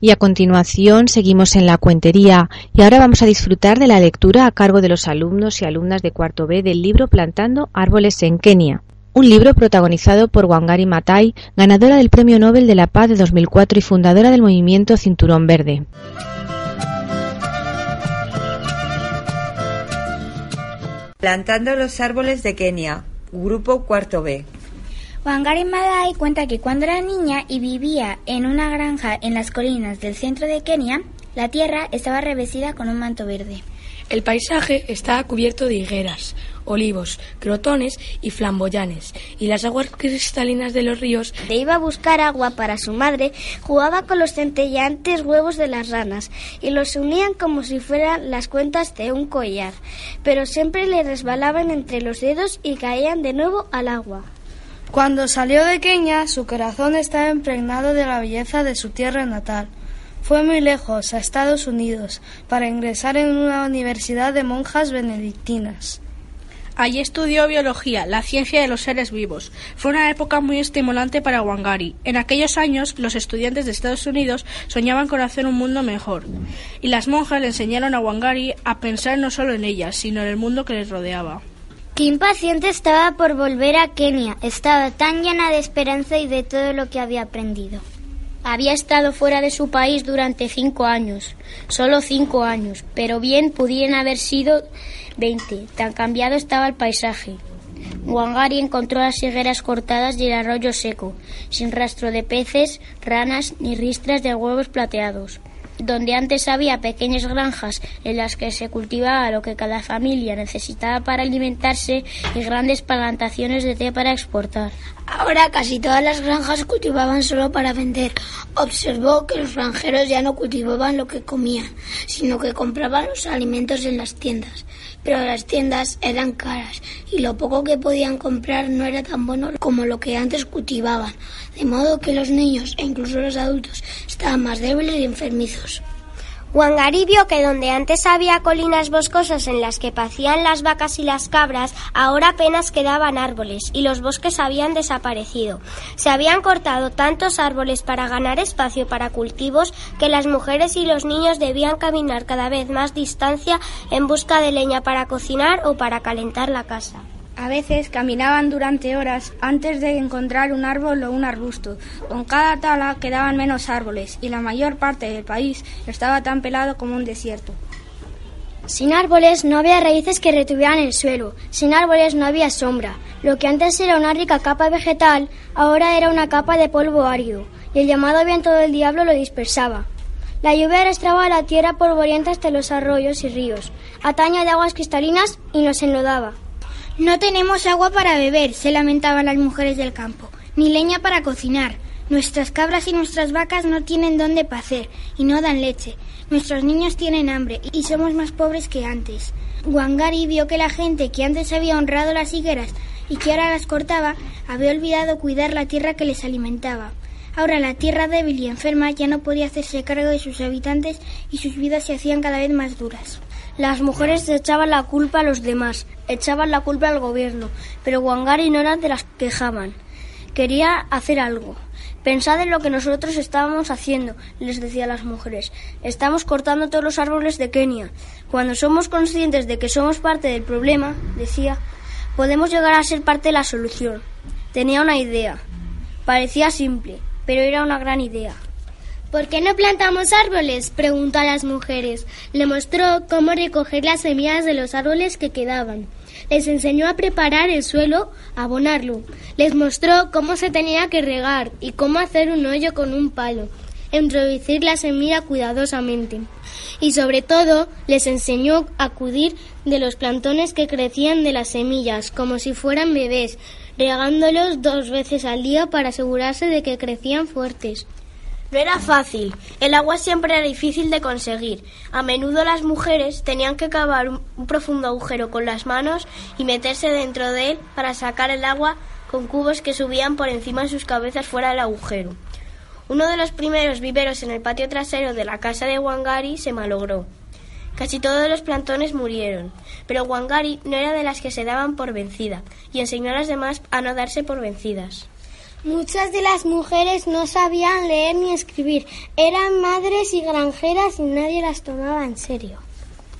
Y a continuación seguimos en la cuentería y ahora vamos a disfrutar de la lectura a cargo de los alumnos y alumnas de cuarto B del libro Plantando árboles en Kenia. Un libro protagonizado por Wangari Maathai, ganadora del Premio Nobel de la Paz de 2004 y fundadora del movimiento Cinturón Verde. Plantando los árboles de Kenia, Grupo Cuarto B. Wangari Maathai cuenta que cuando era niña y vivía en una granja en las colinas del centro de Kenia, la tierra estaba revestida con un manto verde. El paisaje estaba cubierto de higueras, olivos, crotones y flamboyanes, y las aguas cristalinas de los ríos. De iba a buscar agua para su madre, jugaba con los centelleantes huevos de las ranas y los unían como si fueran las cuentas de un collar, pero siempre le resbalaban entre los dedos y caían de nuevo al agua. Cuando salió de Kenia, su corazón estaba impregnado de la belleza de su tierra natal. Fue muy lejos, a Estados Unidos, para ingresar en una universidad de monjas benedictinas. Allí estudió biología, la ciencia de los seres vivos. Fue una época muy estimulante para Wangari. En aquellos años, los estudiantes de Estados Unidos soñaban con hacer un mundo mejor. Y las monjas le enseñaron a Wangari a pensar no solo en ellas, sino en el mundo que les rodeaba. Qué impaciente estaba por volver a Kenia. Estaba tan llena de esperanza y de todo lo que había aprendido. Había estado fuera de su país durante cinco años, solo cinco años, pero bien pudieran haber sido veinte. Tan cambiado estaba el paisaje. Wangari encontró las higueras cortadas y el arroyo seco, sin rastro de peces, ranas ni ristras de huevos plateados donde antes había pequeñas granjas en las que se cultivaba lo que cada familia necesitaba para alimentarse y grandes plantaciones de té para exportar. Ahora casi todas las granjas cultivaban solo para vender. Observó que los granjeros ya no cultivaban lo que comían, sino que compraban los alimentos en las tiendas. Pero las tiendas eran caras y lo poco que podían comprar no era tan bueno como lo que antes cultivaban, de modo que los niños e incluso los adultos estaban más débiles y enfermizos. Wangari vio que donde antes había colinas boscosas en las que pacían las vacas y las cabras, ahora apenas quedaban árboles y los bosques habían desaparecido. Se habían cortado tantos árboles para ganar espacio para cultivos que las mujeres y los niños debían caminar cada vez más distancia en busca de leña para cocinar o para calentar la casa. A veces caminaban durante horas antes de encontrar un árbol o un arbusto. Con cada tala quedaban menos árboles y la mayor parte del país estaba tan pelado como un desierto. Sin árboles no había raíces que retuvieran el suelo, sin árboles no había sombra. Lo que antes era una rica capa vegetal, ahora era una capa de polvo árido, y el llamado viento del diablo lo dispersaba. La lluvia arrastraba la tierra polvorienta hasta los arroyos y ríos, ataña de aguas cristalinas y nos enlodaba. No tenemos agua para beber, se lamentaban las mujeres del campo, ni leña para cocinar. Nuestras cabras y nuestras vacas no tienen dónde pacer y no dan leche. Nuestros niños tienen hambre y somos más pobres que antes. Wangari vio que la gente que antes había honrado las higueras y que ahora las cortaba había olvidado cuidar la tierra que les alimentaba. Ahora la tierra débil y enferma ya no podía hacerse cargo de sus habitantes y sus vidas se hacían cada vez más duras. Las mujeres echaban la culpa a los demás, echaban la culpa al gobierno, pero Wangari no era de las que quejaban. Quería hacer algo. Pensad en lo que nosotros estábamos haciendo, les decía las mujeres. Estamos cortando todos los árboles de Kenia. Cuando somos conscientes de que somos parte del problema, decía, podemos llegar a ser parte de la solución. Tenía una idea. Parecía simple, pero era una gran idea. ¿Por qué no plantamos árboles? preguntó a las mujeres. Le mostró cómo recoger las semillas de los árboles que quedaban. Les enseñó a preparar el suelo, a abonarlo. Les mostró cómo se tenía que regar y cómo hacer un hoyo con un palo. Introducir la semilla cuidadosamente. Y sobre todo les enseñó a acudir de los plantones que crecían de las semillas, como si fueran bebés, regándolos dos veces al día para asegurarse de que crecían fuertes. Era fácil. El agua siempre era difícil de conseguir. A menudo las mujeres tenían que cavar un, profundo agujero con las manos y meterse dentro de él para sacar el agua con cubos que subían por encima de sus cabezas fuera del agujero. Uno de los primeros viveros en el patio trasero de la casa de Wangari se malogró. Casi todos los plantones murieron, pero Wangari no era de las que se daban por vencida y enseñó a las demás a no darse por vencidas. Muchas de las mujeres no sabían leer ni escribir, eran madres y granjeras y nadie las tomaba en serio.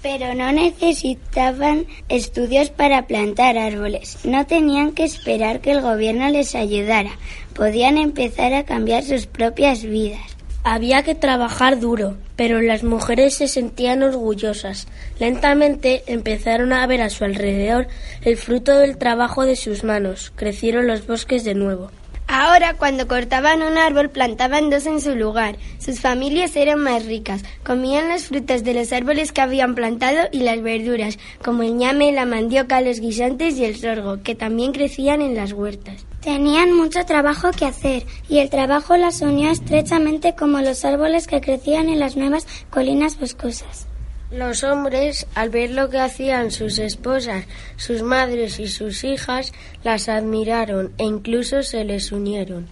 Pero no necesitaban estudios para plantar árboles, no tenían que esperar que el gobierno les ayudara, podían empezar a cambiar sus propias vidas. Había que trabajar duro, pero las mujeres se sentían orgullosas. Lentamente empezaron a ver a su alrededor el fruto del trabajo de sus manos. Crecieron los bosques de nuevo. Ahora, cuando cortaban un árbol, plantaban dos en su lugar. Sus familias eran más ricas. Comían las frutas de los árboles que habían plantado y las verduras, como el ñame, la mandioca, los guisantes y el sorgo, que también crecían en las huertas. Tenían mucho trabajo que hacer, y el trabajo las unía estrechamente como los árboles que crecían en las nuevas colinas boscosas. Los hombres, al ver lo que hacían sus esposas, sus madres y sus hijas, las admiraron e incluso se les unieron.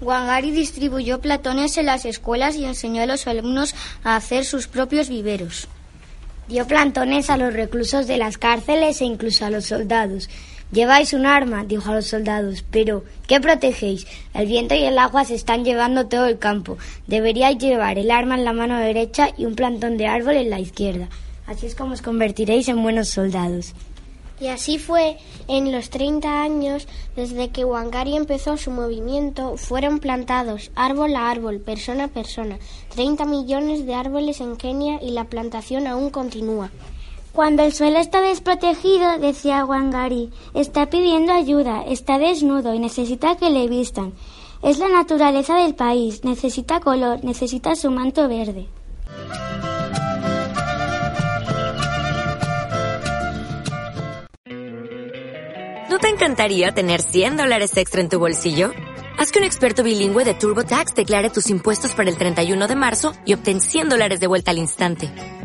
Wangari distribuyó platones en las escuelas y enseñó a los alumnos a hacer sus propios viveros. Dio plantones a los reclusos de las cárceles e incluso a los soldados. Lleváis un arma, dijo a los soldados, pero ¿qué protegéis? El viento y el agua se están llevando todo el campo. Deberíais llevar el arma en la mano derecha y un plantón de árbol en la izquierda. Así es como os convertiréis en buenos soldados. Y así fue, en los 30 años desde que Wangari empezó su movimiento, fueron plantados árbol a árbol, persona a persona, 30 millones de árboles en Kenia y la plantación aún continúa. Cuando el suelo está desprotegido, decía Wangari, está pidiendo ayuda, está desnudo y necesita que le vistan. Es la naturaleza del país, necesita color, necesita su manto verde. ¿No te encantaría tener 100 dólares extra en tu bolsillo? Haz que un experto bilingüe de TurboTax declare tus impuestos para el 31 de marzo y obtén 100 dólares de vuelta al instante.